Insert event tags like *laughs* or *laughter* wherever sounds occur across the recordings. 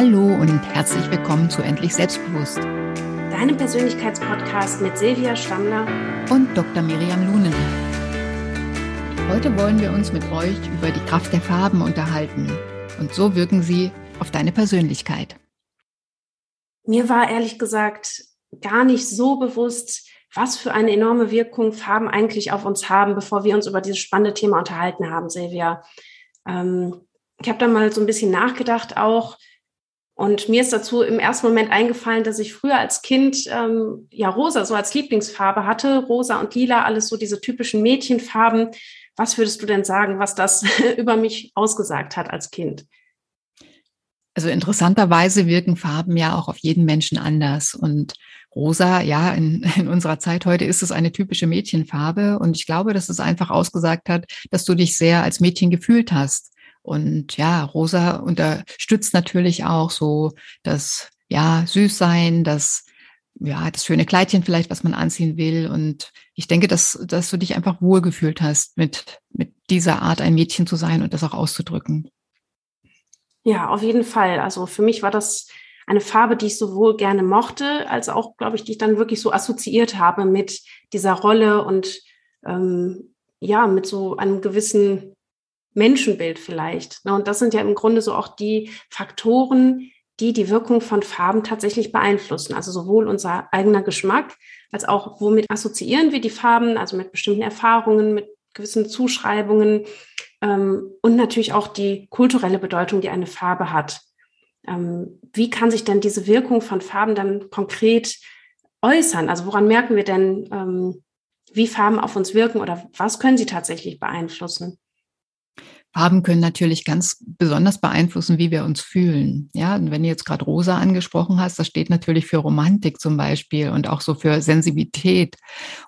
Hallo und herzlich willkommen zu Endlich Selbstbewusst. Deinem Persönlichkeitspodcast mit Silvia Stammler und Dr. Miriam Lunen. Heute wollen wir uns mit euch über die Kraft der Farben unterhalten. Und so wirken sie auf deine Persönlichkeit. Mir war ehrlich gesagt gar nicht so bewusst, was für eine enorme Wirkung Farben eigentlich auf uns haben, bevor wir uns über dieses spannende Thema unterhalten haben, Silvia. Ähm, ich habe da mal so ein bisschen nachgedacht auch. Und mir ist dazu im ersten Moment eingefallen, dass ich früher als Kind ähm, ja rosa so als Lieblingsfarbe hatte. Rosa und lila, alles so diese typischen Mädchenfarben. Was würdest du denn sagen, was das *laughs* über mich ausgesagt hat als Kind? Also interessanterweise wirken Farben ja auch auf jeden Menschen anders. Und rosa, ja, in, *laughs* in unserer Zeit heute ist es eine typische Mädchenfarbe. Und ich glaube, dass es einfach ausgesagt hat, dass du dich sehr als Mädchen gefühlt hast. Und ja, Rosa unterstützt natürlich auch so das, ja, Süßsein, das, ja, das schöne Kleidchen vielleicht, was man anziehen will. Und ich denke, dass, dass du dich einfach wohlgefühlt hast, mit, mit dieser Art ein Mädchen zu sein und das auch auszudrücken. Ja, auf jeden Fall. Also für mich war das eine Farbe, die ich sowohl gerne mochte, als auch, glaube ich, die ich dann wirklich so assoziiert habe mit dieser Rolle und ähm, ja, mit so einem gewissen Menschenbild vielleicht. Ne? Und das sind ja im Grunde so auch die Faktoren, die die Wirkung von Farben tatsächlich beeinflussen. Also sowohl unser eigener Geschmack als auch womit assoziieren wir die Farben, also mit bestimmten Erfahrungen, mit gewissen Zuschreibungen ähm, und natürlich auch die kulturelle Bedeutung, die eine Farbe hat. Ähm, wie kann sich denn diese Wirkung von Farben dann konkret äußern? Also woran merken wir denn, ähm, wie Farben auf uns wirken oder was können sie tatsächlich beeinflussen? Farben können natürlich ganz besonders beeinflussen, wie wir uns fühlen. Ja, und wenn du jetzt gerade rosa angesprochen hast, das steht natürlich für Romantik zum Beispiel und auch so für Sensibilität.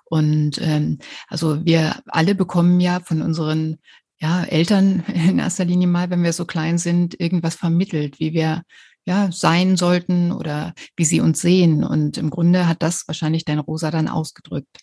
Und ähm, also wir alle bekommen ja von unseren ja, Eltern *laughs* in erster Linie mal, wenn wir so klein sind, irgendwas vermittelt, wie wir ja, sein sollten oder wie sie uns sehen. Und im Grunde hat das wahrscheinlich dein Rosa dann ausgedrückt.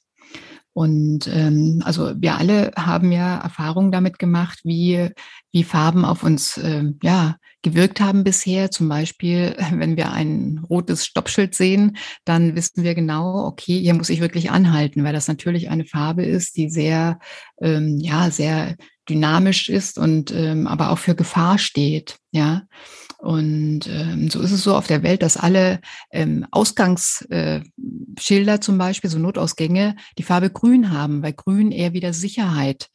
Und ähm, also wir alle haben ja Erfahrungen damit gemacht, wie, wie Farben auf uns äh, ja, gewirkt haben bisher. Zum Beispiel, *laughs* wenn wir ein rotes Stoppschild sehen, dann wissen wir genau, okay, hier muss ich wirklich anhalten, weil das natürlich eine Farbe ist, die sehr, ähm, ja, sehr dynamisch ist und ähm, aber auch für Gefahr steht. Ja. Und ähm, so ist es so auf der Welt, dass alle ähm, Ausgangsschilder äh, zum Beispiel, so Notausgänge, die Farbe grün haben, weil grün eher wieder Sicherheit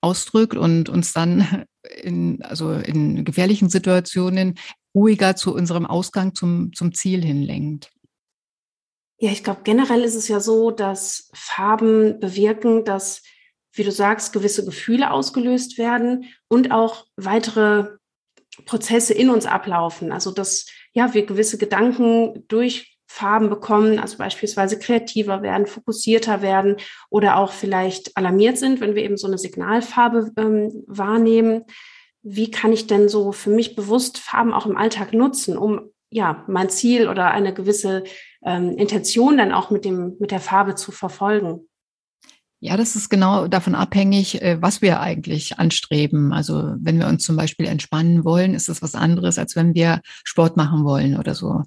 ausdrückt und uns dann *laughs* in, also in gefährlichen Situationen ruhiger zu unserem Ausgang zum, zum Ziel hinlenkt. Ja, ich glaube, generell ist es ja so, dass Farben bewirken, dass, wie du sagst, gewisse Gefühle ausgelöst werden und auch weitere Prozesse in uns ablaufen. Also dass ja wir gewisse Gedanken durch Farben bekommen, also beispielsweise kreativer werden, fokussierter werden oder auch vielleicht alarmiert sind, wenn wir eben so eine Signalfarbe ähm, wahrnehmen. Wie kann ich denn so für mich bewusst Farben auch im Alltag nutzen, um ja mein Ziel oder eine gewisse ähm, Intention dann auch mit dem mit der Farbe zu verfolgen? Ja, das ist genau davon abhängig, äh, was wir eigentlich anstreben. Also wenn wir uns zum Beispiel entspannen wollen, ist das was anderes, als wenn wir Sport machen wollen oder so.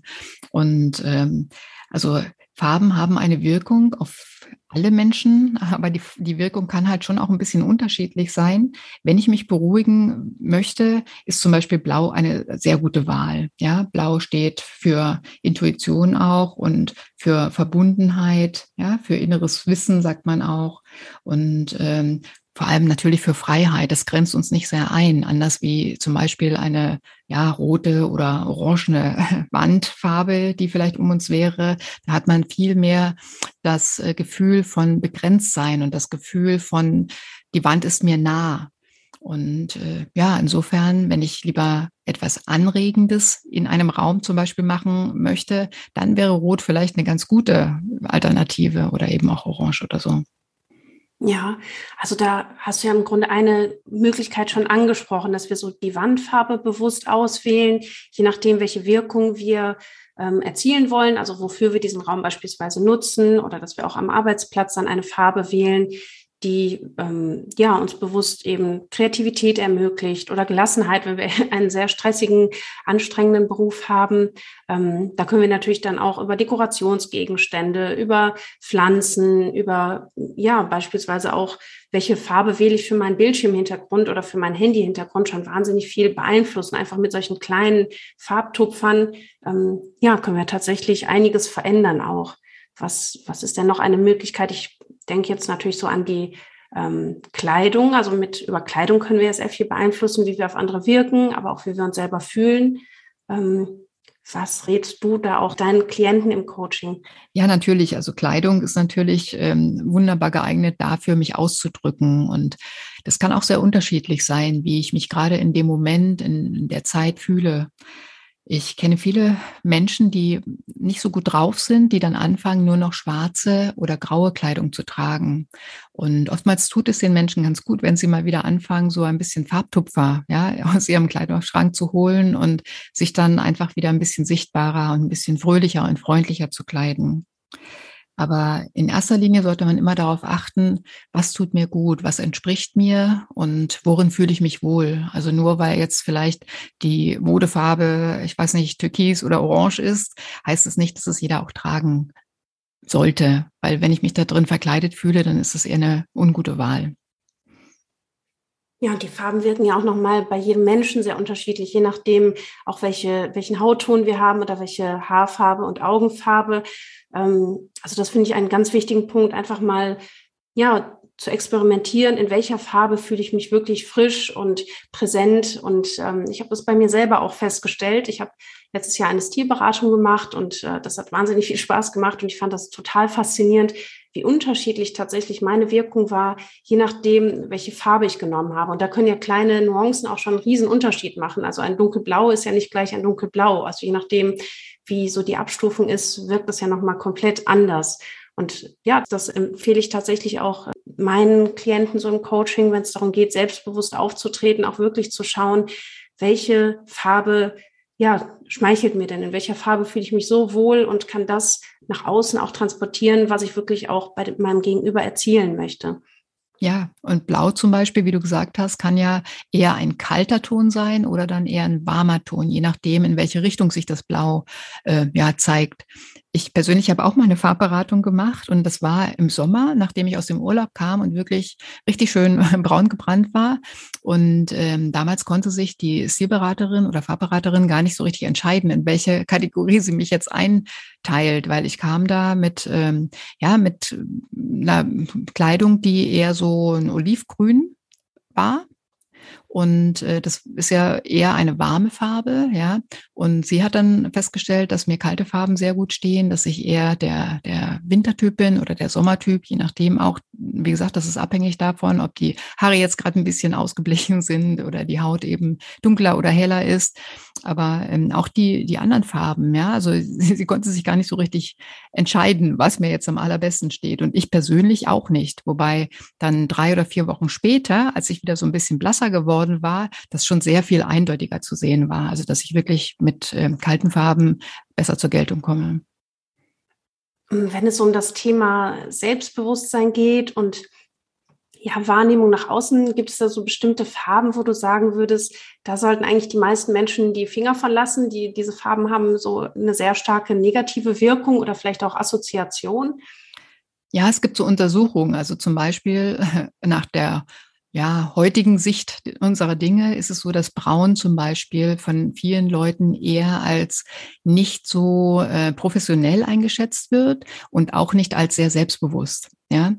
Und ähm, also Farben haben eine Wirkung auf alle Menschen, aber die, die Wirkung kann halt schon auch ein bisschen unterschiedlich sein. Wenn ich mich beruhigen möchte, ist zum Beispiel Blau eine sehr gute Wahl. Ja, Blau steht für Intuition auch und für Verbundenheit, ja, für inneres Wissen sagt man auch. Und ähm, vor allem natürlich für Freiheit. Das grenzt uns nicht sehr ein, anders wie zum Beispiel eine ja, rote oder orangene *laughs* Wandfarbe, die vielleicht um uns wäre. Da hat man viel mehr das äh, Gefühl von Begrenztsein und das Gefühl von, die Wand ist mir nah. Und äh, ja, insofern, wenn ich lieber etwas Anregendes in einem Raum zum Beispiel machen möchte, dann wäre Rot vielleicht eine ganz gute Alternative oder eben auch Orange oder so. Ja, also da hast du ja im Grunde eine Möglichkeit schon angesprochen, dass wir so die Wandfarbe bewusst auswählen, je nachdem, welche Wirkung wir ähm, erzielen wollen, also wofür wir diesen Raum beispielsweise nutzen oder dass wir auch am Arbeitsplatz dann eine Farbe wählen, die ähm, ja uns bewusst eben Kreativität ermöglicht oder Gelassenheit, wenn wir *laughs* einen sehr stressigen, anstrengenden Beruf haben. Ähm, da können wir natürlich dann auch über Dekorationsgegenstände, über Pflanzen, über ja beispielsweise auch welche Farbe wähle ich für meinen Bildschirmhintergrund oder für meinen Handyhintergrund schon wahnsinnig viel beeinflussen. Einfach mit solchen kleinen Farbtupfern ähm, ja können wir tatsächlich einiges verändern auch. Was was ist denn noch eine Möglichkeit? Ich denke jetzt natürlich so an die ähm, Kleidung. Also mit über Kleidung können wir ja sehr viel beeinflussen, wie wir auf andere wirken, aber auch wie wir uns selber fühlen. Ähm, was rätst du da auch deinen Klienten im Coaching? Ja, natürlich. Also Kleidung ist natürlich ähm, wunderbar geeignet dafür, mich auszudrücken. Und das kann auch sehr unterschiedlich sein, wie ich mich gerade in dem Moment, in der Zeit fühle. Ich kenne viele Menschen, die nicht so gut drauf sind, die dann anfangen, nur noch schwarze oder graue Kleidung zu tragen. Und oftmals tut es den Menschen ganz gut, wenn sie mal wieder anfangen, so ein bisschen Farbtupfer ja, *laughs* aus ihrem Kleidungsschrank zu holen und sich dann einfach wieder ein bisschen sichtbarer und ein bisschen fröhlicher und freundlicher zu kleiden. Aber in erster Linie sollte man immer darauf achten, was tut mir gut, was entspricht mir und worin fühle ich mich wohl. Also nur weil jetzt vielleicht die Modefarbe, ich weiß nicht, türkis oder orange ist, heißt es nicht, dass es jeder auch tragen sollte. Weil wenn ich mich da drin verkleidet fühle, dann ist es eher eine ungute Wahl. Ja, und die Farben wirken ja auch nochmal bei jedem Menschen sehr unterschiedlich, je nachdem auch welche, welchen Hautton wir haben oder welche Haarfarbe und Augenfarbe. Ähm, also das finde ich einen ganz wichtigen Punkt, einfach mal, ja, zu experimentieren, in welcher Farbe fühle ich mich wirklich frisch und präsent. Und ähm, ich habe das bei mir selber auch festgestellt. Ich habe letztes Jahr eine Stilberatung gemacht und äh, das hat wahnsinnig viel Spaß gemacht und ich fand das total faszinierend, wie unterschiedlich tatsächlich meine Wirkung war, je nachdem, welche Farbe ich genommen habe. Und da können ja kleine Nuancen auch schon einen riesen Unterschied machen. Also ein dunkelblau ist ja nicht gleich ein dunkelblau. Also je nachdem, wie so die Abstufung ist, wirkt das ja nochmal komplett anders. Und ja, das empfehle ich tatsächlich auch meinen Klienten so im Coaching, wenn es darum geht, selbstbewusst aufzutreten, auch wirklich zu schauen, welche Farbe ja, schmeichelt mir denn? In welcher Farbe fühle ich mich so wohl und kann das nach außen auch transportieren, was ich wirklich auch bei meinem Gegenüber erzielen möchte? Ja, und Blau zum Beispiel, wie du gesagt hast, kann ja eher ein kalter Ton sein oder dann eher ein warmer Ton, je nachdem, in welche Richtung sich das Blau äh, ja zeigt. Ich persönlich habe auch mal eine Farbberatung gemacht und das war im Sommer, nachdem ich aus dem Urlaub kam und wirklich richtig schön *laughs* braun gebrannt war. Und ähm, damals konnte sich die Stilberaterin oder Farbberaterin gar nicht so richtig entscheiden, in welche *laughs* Kategorie sie mich jetzt einteilt, weil ich kam da mit ähm, ja mit einer Kleidung, die eher so ein Olivgrün war und äh, das ist ja eher eine warme Farbe, ja. Und sie hat dann festgestellt, dass mir kalte Farben sehr gut stehen, dass ich eher der, der Wintertyp bin oder der Sommertyp, je nachdem auch, wie gesagt, das ist abhängig davon, ob die Haare jetzt gerade ein bisschen *laughs* ausgeblichen sind oder die Haut eben dunkler oder heller ist. Aber ähm, auch die, die anderen Farben, ja, also *laughs* sie, sie konnte sich gar nicht so richtig entscheiden, was mir jetzt am allerbesten steht. Und ich persönlich auch nicht. Wobei dann drei oder vier Wochen später, als ich wieder so ein bisschen blasser geworden war, das schon sehr viel eindeutiger zu sehen war. Also dass ich wirklich mit ähm, kalten Farben besser zur Geltung komme. Wenn es um das Thema Selbstbewusstsein geht und ja, Wahrnehmung nach außen, gibt es da so bestimmte Farben, wo du sagen würdest, da sollten eigentlich die meisten Menschen die Finger verlassen, die diese Farben haben so eine sehr starke negative Wirkung oder vielleicht auch Assoziation? Ja, es gibt so Untersuchungen, also zum Beispiel *laughs* nach der ja, heutigen Sicht unserer Dinge ist es so, dass Braun zum Beispiel von vielen Leuten eher als nicht so äh, professionell eingeschätzt wird und auch nicht als sehr selbstbewusst. Ja,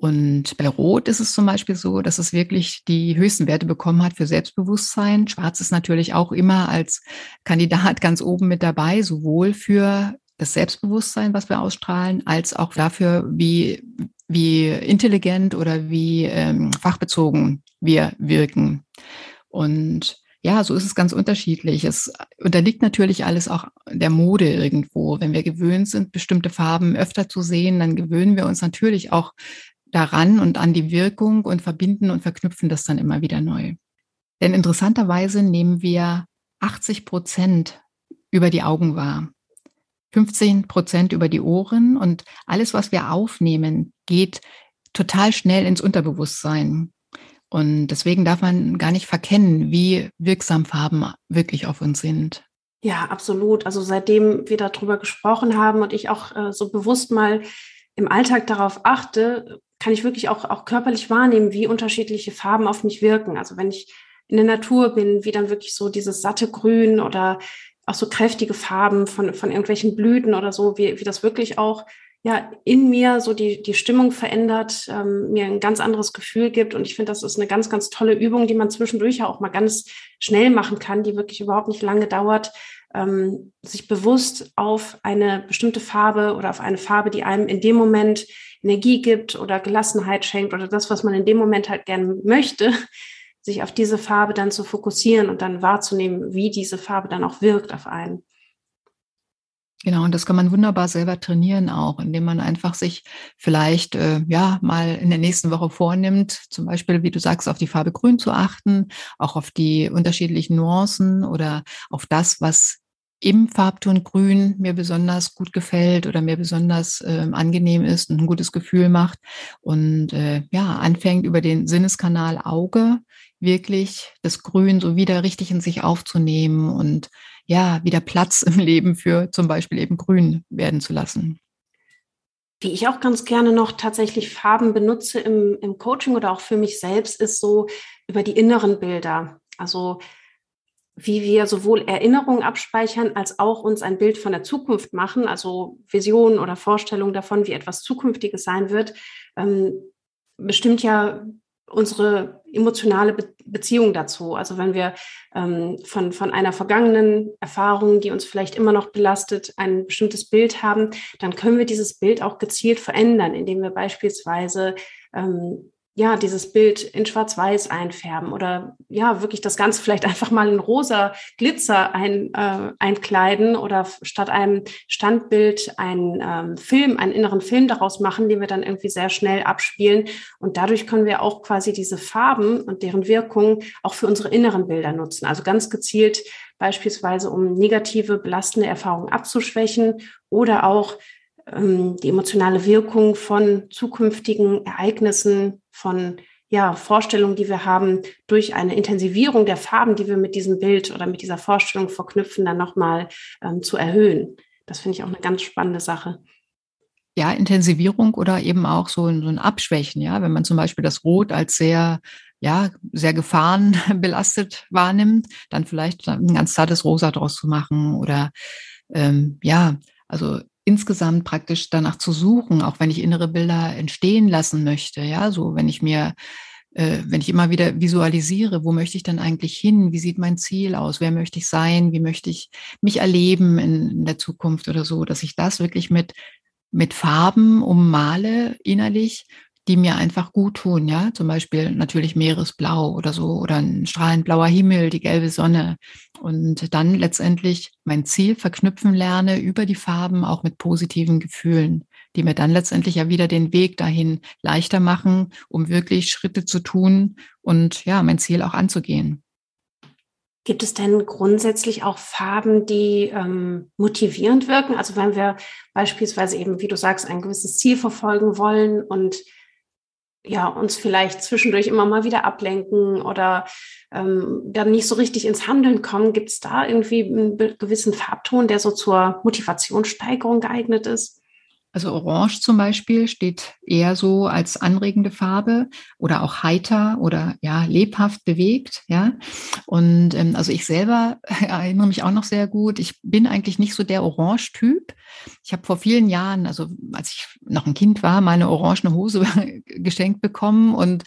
und bei Rot ist es zum Beispiel so, dass es wirklich die höchsten Werte bekommen hat für Selbstbewusstsein. Schwarz ist natürlich auch immer als Kandidat *laughs* ganz oben mit dabei, sowohl für das Selbstbewusstsein, was wir ausstrahlen, als auch dafür, wie, wie intelligent oder wie ähm, fachbezogen wir wirken. Und ja, so ist es ganz unterschiedlich. Es unterliegt natürlich alles auch der Mode irgendwo. Wenn wir gewöhnt sind, bestimmte Farben öfter zu sehen, dann gewöhnen wir uns natürlich auch daran und an die Wirkung und verbinden und verknüpfen das dann immer wieder neu. Denn interessanterweise nehmen wir 80 Prozent über die Augen wahr, 15 Prozent über die Ohren und alles, was wir aufnehmen, geht total schnell ins Unterbewusstsein. Und deswegen darf man gar nicht verkennen, wie wirksam Farben wirklich auf uns sind. Ja, absolut. Also seitdem wir darüber gesprochen haben und ich auch äh, so bewusst mal im Alltag darauf achte, kann ich wirklich auch, auch körperlich wahrnehmen, wie unterschiedliche Farben auf mich wirken. Also wenn ich in der Natur bin, wie dann wirklich so dieses satte Grün oder auch so kräftige Farben von, von irgendwelchen Blüten oder so, wie, wie das wirklich auch ja in mir so die, die Stimmung verändert, ähm, mir ein ganz anderes Gefühl gibt. Und ich finde, das ist eine ganz, ganz tolle Übung, die man zwischendurch ja auch mal ganz schnell machen kann, die wirklich überhaupt nicht lange dauert, ähm, sich bewusst auf eine bestimmte Farbe oder auf eine Farbe, die einem in dem Moment Energie gibt oder Gelassenheit schenkt oder das, was man in dem Moment halt gerne möchte, *laughs* sich auf diese Farbe dann zu fokussieren und dann wahrzunehmen, wie diese Farbe dann auch wirkt auf einen. Genau, und das kann man wunderbar selber trainieren auch, indem man einfach sich vielleicht äh, ja mal in der nächsten Woche vornimmt, zum Beispiel, wie du sagst, auf die Farbe Grün zu achten, auch auf die unterschiedlichen Nuancen oder auf das, was im Farbton Grün mir besonders gut gefällt oder mir besonders äh, angenehm ist und ein gutes Gefühl macht und äh, ja anfängt über den Sinneskanal Auge wirklich das Grün so wieder richtig in sich aufzunehmen und ja, wieder Platz im Leben für zum Beispiel eben Grün werden zu lassen. Wie ich auch ganz gerne noch tatsächlich Farben benutze im, im Coaching oder auch für mich selbst, ist so über die inneren Bilder. Also wie wir sowohl Erinnerungen abspeichern, als auch uns ein Bild von der Zukunft machen, also Visionen oder Vorstellungen davon, wie etwas Zukünftiges sein wird, ähm, bestimmt ja unsere emotionale Be Beziehung dazu. Also wenn wir ähm, von, von einer vergangenen Erfahrung, die uns vielleicht immer noch belastet, ein bestimmtes Bild haben, dann können wir dieses Bild auch gezielt verändern, indem wir beispielsweise ähm, ja, dieses Bild in Schwarz-Weiß einfärben oder ja, wirklich das Ganze vielleicht *laughs* einfach mal in rosa Glitzer ein, äh, einkleiden oder statt einem Standbild einen ähm, Film, einen inneren Film daraus machen, den wir dann irgendwie sehr schnell abspielen. Und dadurch können wir auch quasi diese Farben und deren Wirkung auch für unsere inneren Bilder nutzen. Also ganz gezielt beispielsweise, um negative, belastende Erfahrungen abzuschwächen oder auch ähm, die emotionale Wirkung von zukünftigen Ereignissen, von ja, Vorstellungen, die wir haben, durch eine Intensivierung der Farben, die wir mit diesem Bild oder mit dieser Vorstellung verknüpfen, dann nochmal ähm, zu erhöhen. Das finde ich auch eine ganz spannende Sache. Ja, Intensivierung oder eben auch so ein, so ein Abschwächen, ja, wenn man zum Beispiel das Rot als sehr ja, sehr gefahrenbelastet *laughs* wahrnimmt, dann vielleicht ein ganz zartes Rosa draus zu machen oder ähm, ja, also insgesamt praktisch danach zu suchen, auch wenn ich innere Bilder entstehen lassen möchte. Ja, so wenn ich mir, äh, wenn ich immer wieder visualisiere, wo möchte ich dann eigentlich hin? Wie sieht mein Ziel aus? Wer möchte ich sein? Wie möchte ich mich erleben in, in der Zukunft oder so, dass ich das wirklich mit mit Farben ummale innerlich die mir einfach gut tun, ja, zum Beispiel natürlich Meeresblau oder so oder ein strahlend blauer Himmel, die gelbe Sonne und dann letztendlich mein Ziel verknüpfen lerne über die Farben auch mit positiven Gefühlen, die mir dann letztendlich ja wieder den Weg dahin leichter machen, um wirklich Schritte zu tun und ja, mein Ziel auch anzugehen. Gibt es denn grundsätzlich auch Farben, die ähm, motivierend wirken? Also wenn wir beispielsweise eben, wie du sagst, ein gewisses Ziel verfolgen wollen und ja, uns vielleicht zwischendurch immer mal wieder ablenken oder ähm, dann nicht so richtig ins Handeln kommen. Gibt es da irgendwie einen gewissen Farbton, der so zur Motivationssteigerung geeignet ist? Also Orange zum Beispiel steht eher so als anregende Farbe oder auch heiter oder ja lebhaft bewegt, ja. Und ähm, also ich selber *laughs* erinnere mich auch noch sehr gut. Ich bin eigentlich nicht so der Orange-Typ. Ich habe vor vielen Jahren, also als ich noch ein Kind war, meine orangene Hose *laughs* geschenkt bekommen und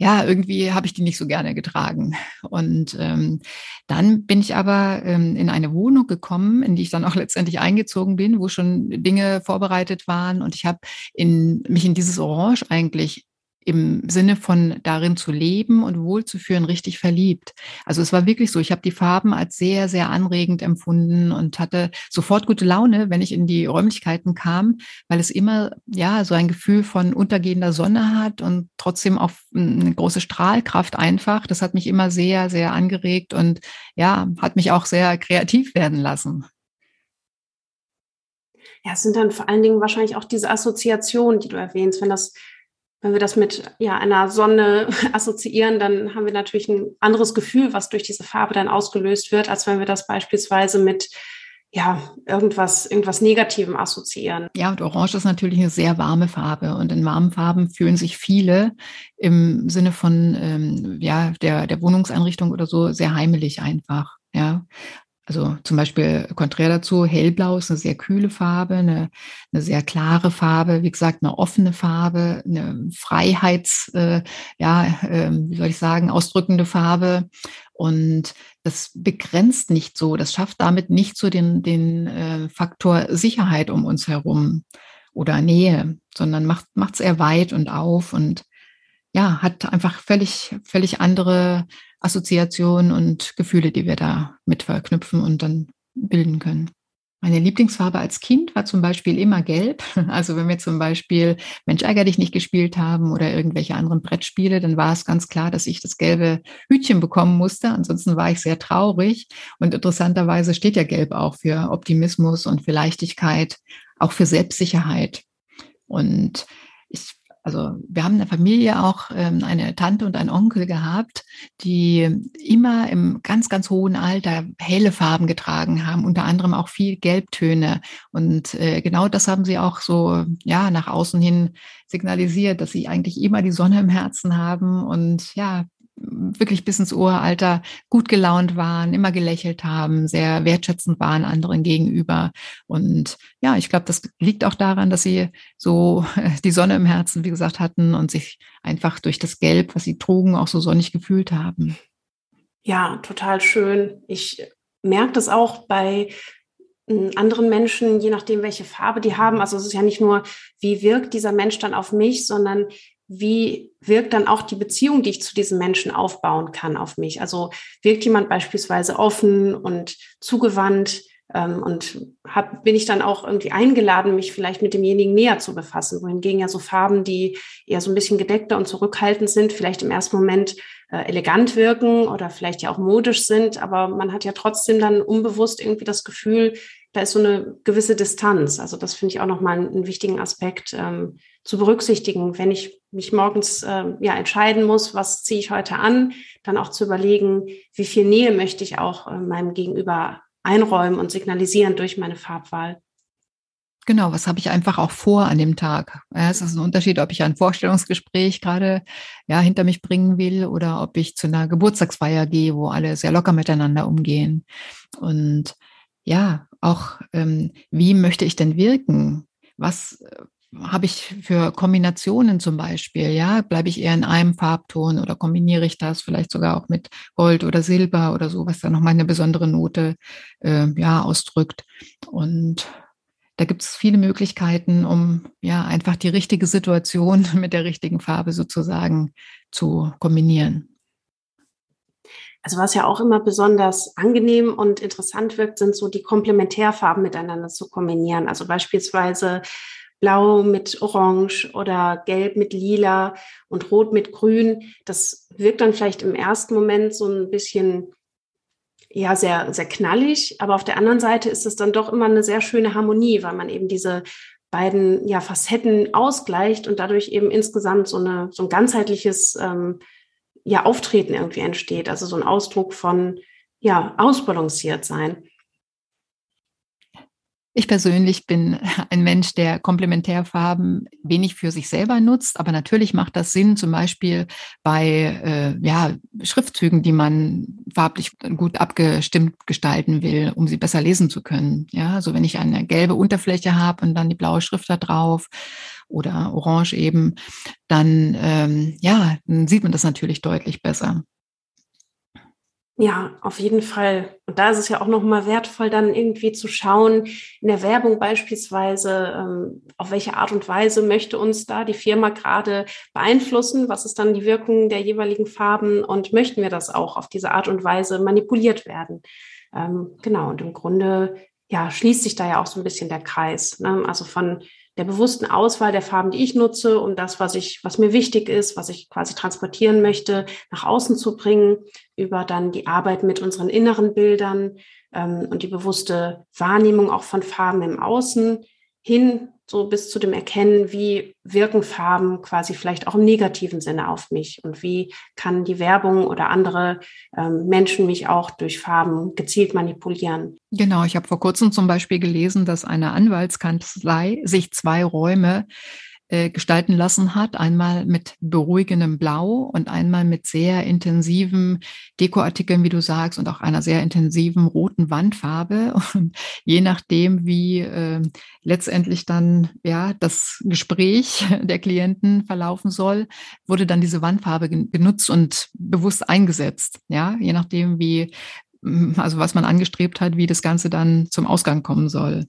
ja, irgendwie habe ich die nicht so gerne getragen. Und ähm, dann bin ich aber ähm, in eine Wohnung gekommen, in die ich dann auch *laughs* letztendlich eingezogen bin, wo schon Dinge vorbereitet waren. Und ich habe in, mich in dieses Orange eigentlich im Sinne von darin zu leben und wohlzuführen richtig verliebt. Also es war wirklich so, ich habe die Farben als sehr, sehr anregend empfunden und hatte sofort gute Laune, wenn ich in die Räumlichkeiten kam, weil es immer ja so ein Gefühl von untergehender Sonne hat und trotzdem auch eine große Strahlkraft einfach. Das hat mich immer sehr, sehr angeregt und ja, hat mich auch sehr kreativ werden lassen. Ja, es sind dann vor allen Dingen wahrscheinlich auch diese Assoziationen, die du erwähnst, wenn das wenn wir das mit ja, einer Sonne *laughs* assoziieren, dann haben wir natürlich ein anderes Gefühl, was durch diese Farbe dann ausgelöst wird, als wenn wir das beispielsweise mit ja, irgendwas, irgendwas Negativem assoziieren. Ja, und Orange ist natürlich eine sehr warme Farbe. Und in warmen Farben fühlen sich viele im Sinne von, ähm, ja, der, der Wohnungseinrichtung oder so sehr heimelig einfach. Ja, also zum Beispiel konträr dazu, hellblau ist eine sehr kühle Farbe, eine, eine sehr klare Farbe, wie gesagt, eine offene Farbe, eine Freiheits, äh, ja, äh, wie soll ich sagen, ausdrückende Farbe. Und das begrenzt nicht so, das schafft damit nicht so den, den äh, Faktor Sicherheit um uns herum oder Nähe, sondern macht es eher weit und auf und ja, hat einfach völlig, völlig andere Assoziationen und Gefühle, die wir da mit verknüpfen und dann bilden können. Meine Lieblingsfarbe als Kind war zum Beispiel immer gelb. *laughs* Also wenn wir zum Beispiel Mensch ärger dich nicht gespielt haben oder irgendwelche anderen Brettspiele, dann war es ganz klar, dass ich das gelbe Hütchen bekommen musste. Ansonsten war ich sehr traurig. Und interessanterweise steht ja gelb auch für Optimismus und für Leichtigkeit, auch für Selbstsicherheit. Und also wir haben in der Familie auch ähm, eine Tante und einen Onkel gehabt, die immer im ganz, ganz hohen Alter helle Farben getragen haben, unter anderem auch viel Gelbtöne. Und äh, genau das haben sie auch so ja nach außen hin signalisiert, dass sie eigentlich immer die Sonne im Herzen haben und ja wirklich bis ins Uralter gut gelaunt waren, immer gelächelt haben, sehr wertschätzend waren anderen gegenüber. Und ja, ich glaube, das liegt auch daran, dass sie so *laughs* die Sonne im Herzen, wie gesagt, hatten und sich einfach durch das Gelb, was sie trugen, auch so sonnig gefühlt haben. Ja, total schön. Ich merke das auch bei hm, anderen Menschen, je nachdem, welche Farbe die haben. Also es ist ja nicht nur, wie wirkt dieser Mensch dann auf mich, sondern wie wirkt dann auch die Beziehung, die ich zu diesem Menschen aufbauen kann auf mich? Also wirkt jemand beispielsweise offen und zugewandt ähm, und hab, bin ich dann auch irgendwie eingeladen, mich vielleicht mit demjenigen näher zu befassen, wohingegen ja so Farben, die eher so ein bisschen gedeckter und zurückhaltend sind, vielleicht im ersten Moment äh, elegant wirken oder vielleicht ja auch modisch sind, aber man hat ja trotzdem dann unbewusst irgendwie das Gefühl, da ist so eine gewisse Distanz. Also das finde ich auch nochmal einen, wichtigen Aspekt ähm, zu berücksichtigen, wenn ich mich morgens äh, ja entscheiden muss, was ziehe ich heute an, dann auch zu überlegen, wie viel Nähe möchte ich auch äh, meinem Gegenüber einräumen und signalisieren durch meine Farbwahl. Genau, was habe ich einfach auch vor an dem Tag? Ja, es ist ein Unterschied, ob ich ein Vorstellungsgespräch gerade ja, hinter mich bringen will oder ob ich zu einer Geburtstagsfeier gehe, wo alle sehr locker miteinander umgehen. Und ja, auch ähm, wie möchte ich denn wirken? Was äh, habe ich für Kombinationen zum Beispiel? Ja, bleibe ich eher in einem Farbton oder kombiniere ich das vielleicht sogar auch mit Gold oder Silber oder so, was da nochmal eine besondere Note äh, ja ausdrückt. Und da gibt es viele Möglichkeiten, um ja einfach die richtige Situation *laughs* mit der richtigen Farbe sozusagen zu kombinieren. Also was ja auch immer besonders angenehm und interessant wirkt, sind so die Komplementärfarben miteinander zu kombinieren. Also beispielsweise Blau mit Orange oder Gelb mit Lila und Rot mit Grün. Das wirkt dann vielleicht im ersten Moment so ein bisschen ja sehr sehr knallig, aber auf der anderen Seite ist es dann doch immer eine sehr schöne Harmonie, weil man eben diese beiden ja Facetten ausgleicht und dadurch eben insgesamt so eine so ein ganzheitliches ähm, ja Auftreten irgendwie entsteht, also so ein Ausdruck von ja ausbalanciert sein. Ich persönlich bin *laughs* ein Mensch, der Komplementärfarben wenig für sich selber nutzt, aber natürlich macht das Sinn, zum Beispiel bei äh, ja, Schriftzügen, die man farblich gut abgestimmt gestalten will, um sie besser lesen zu können. Ja, also wenn ich eine gelbe Unterfläche habe und dann die blaue Schrift da drauf oder orange eben, dann ähm, ja, dann sieht man das natürlich deutlich besser. Ja, auf jeden Fall. Und da ist es ja auch nochmal wertvoll, dann irgendwie zu schauen, in der Werbung beispielsweise, ähm, auf welche Art und Weise möchte uns da die Firma gerade beeinflussen? Was ist dann die Wirkung der jeweiligen Farben? Und möchten wir das auch auf diese Art und Weise manipuliert werden? Ähm, genau. Und im Grunde, ja, schließt sich da ja auch so ein bisschen der Kreis. Ne? Also von der bewussten Auswahl der Farben, die ich nutze, um das, was ich, was mir wichtig ist, was ich quasi transportieren möchte, nach außen zu bringen, über dann die Arbeit mit unseren inneren Bildern ähm, und die bewusste Wahrnehmung auch von Farben im Außen, hin so bis zu dem Erkennen, wie wirken Farben quasi vielleicht auch im negativen Sinne auf mich und wie kann die Werbung oder andere ähm, Menschen mich auch durch Farben gezielt manipulieren. Genau, ich habe vor kurzem zum Beispiel gelesen, dass eine Anwaltskanzlei sich zwei Räume äh, gestalten lassen hat. Einmal mit beruhigendem Blau und einmal mit sehr intensiven Dekoartikeln, wie du sagst, und auch einer sehr intensiven roten Wandfarbe. *laughs* Und je nachdem, wie äh, letztendlich dann ja das Gespräch *laughs* der Klienten verlaufen soll, wurde dann diese Wandfarbe genutzt und bewusst eingesetzt. Ja, je nachdem, wie also was man angestrebt hat, wie das Ganze dann zum Ausgang kommen soll.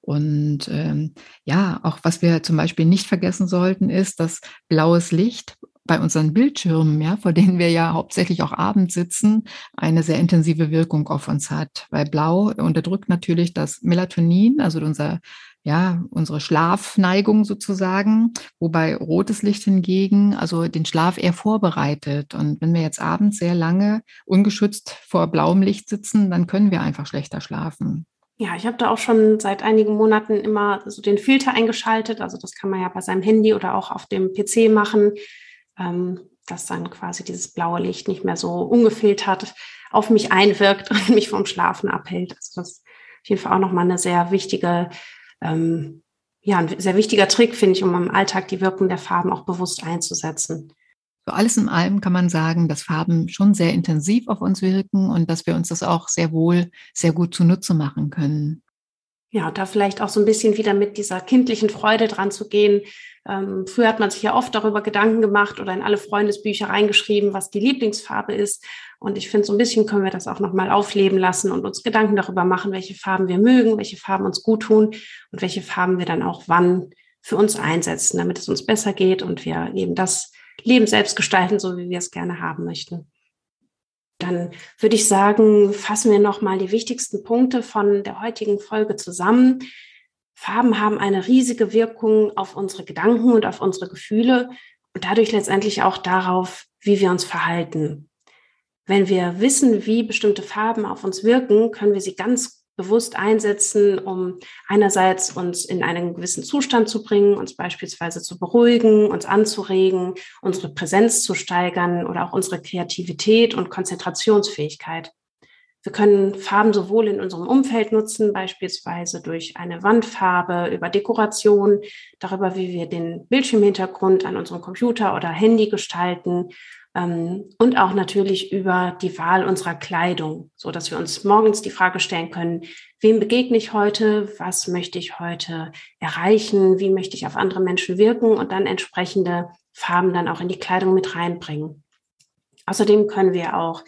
Und ähm, ja, auch was wir zum Beispiel nicht vergessen sollten, ist, dass blaues Licht bei unseren Bildschirmen, ja, vor denen wir ja hauptsächlich auch abends sitzen, eine sehr intensive Wirkung auf uns hat. Weil Blau unterdrückt natürlich das Melatonin, also unser, ja, unsere Schlafneigung sozusagen, wobei rotes Licht hingegen also den Schlaf eher vorbereitet. Und wenn wir jetzt abends sehr lange ungeschützt vor blauem Licht sitzen, dann können wir einfach schlechter schlafen. Ja, ich habe da auch schon seit einigen Monaten immer so den Filter eingeschaltet. Also das kann man ja bei seinem Handy oder auch auf dem PC machen, ähm, dass dann quasi dieses blaue Licht nicht mehr so ungefiltert auf mich einwirkt *laughs* und mich vom Schlafen abhält. Also das ist auf jeden Fall auch nochmal eine sehr wichtige, ähm, ja, ein sehr wichtiger Trick, finde ich, um im Alltag die Wirkung der Farben auch bewusst einzusetzen. Alles in allem kann man sagen, dass Farben schon sehr intensiv auf uns wirken und dass wir uns das auch sehr wohl, sehr gut zunutze machen können. Ja, da vielleicht auch so ein bisschen wieder mit dieser kindlichen Freude dran zu gehen. Ähm, früher hat man sich ja oft darüber Gedanken gemacht oder in alle Freundesbücher reingeschrieben, was die Lieblingsfarbe ist. Und ich finde, so ein bisschen können wir das auch nochmal aufleben lassen und uns Gedanken darüber machen, welche Farben wir mögen, welche Farben uns gut tun und welche Farben wir dann auch wann für uns einsetzen, damit es uns besser geht und wir eben das Leben selbst gestalten, so wie wir es gerne haben möchten. Dann würde ich sagen, fassen wir nochmal die wichtigsten Punkte von der heutigen Folge zusammen. Farben haben eine riesige Wirkung auf unsere Gedanken und auf unsere Gefühle und dadurch letztendlich auch darauf, wie wir uns verhalten. Wenn wir wissen, wie bestimmte Farben auf uns wirken, können wir sie ganz bewusst einsetzen, um einerseits uns in einen gewissen Zustand zu bringen, uns beispielsweise zu beruhigen, uns anzuregen, unsere Präsenz zu steigern oder auch unsere Kreativität und Konzentrationsfähigkeit. Wir können Farben sowohl in unserem Umfeld nutzen, beispielsweise durch eine Wandfarbe, über Dekoration, darüber, wie wir den Bildschirmhintergrund an unserem Computer oder Handy gestalten, und auch natürlich über die Wahl unserer Kleidung, so dass wir uns morgens die Frage stellen können, wem begegne ich heute, was möchte ich heute erreichen, wie möchte ich auf andere Menschen wirken? Und dann entsprechende Farben dann auch in die Kleidung mit reinbringen. Außerdem können wir auch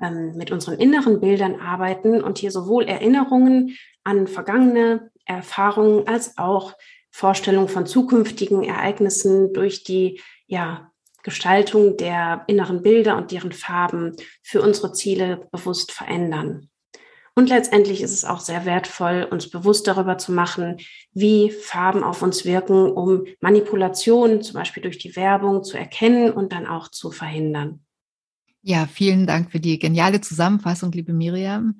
ähm, mit unseren inneren Bildern arbeiten und hier sowohl Erinnerungen an vergangene Erfahrungen als auch Vorstellungen von zukünftigen Ereignissen durch die ja, Gestaltung der inneren Bilder und deren Farben für unsere Ziele bewusst verändern. Und letztendlich ist es auch sehr wertvoll, uns bewusst darüber zu machen, wie Farben auf uns wirken, um Manipulationen zum Beispiel durch die Werbung zu erkennen und dann auch zu verhindern. Ja, vielen Dank für die geniale Zusammenfassung, liebe Miriam.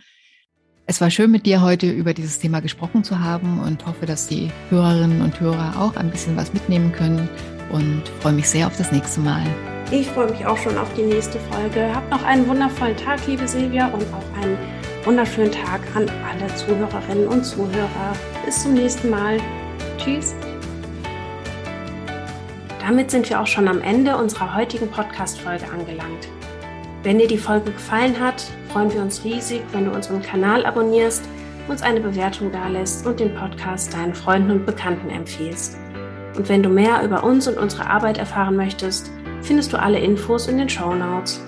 Es war schön, mit dir heute über dieses Thema gesprochen zu haben und hoffe, dass die Hörerinnen und Hörer auch ein bisschen was mitnehmen können und freue mich sehr auf das nächste Mal. Ich freue mich auch schon auf die nächste Folge. Habt noch einen wundervollen Tag, liebe Silvia, und auch einen wunderschönen Tag an alle Zuhörerinnen und Zuhörer. Bis zum nächsten Mal. Tschüss. Damit sind wir auch schon am Ende unserer heutigen Podcast-Folge angelangt. Wenn dir die Folge gefallen hat, freuen wir uns riesig, wenn du unseren Kanal abonnierst, uns eine Bewertung dalässt und den Podcast deinen Freunden und Bekannten empfiehlst. Und wenn du mehr über uns und unsere Arbeit erfahren möchtest, findest du alle Infos in den Show Notes.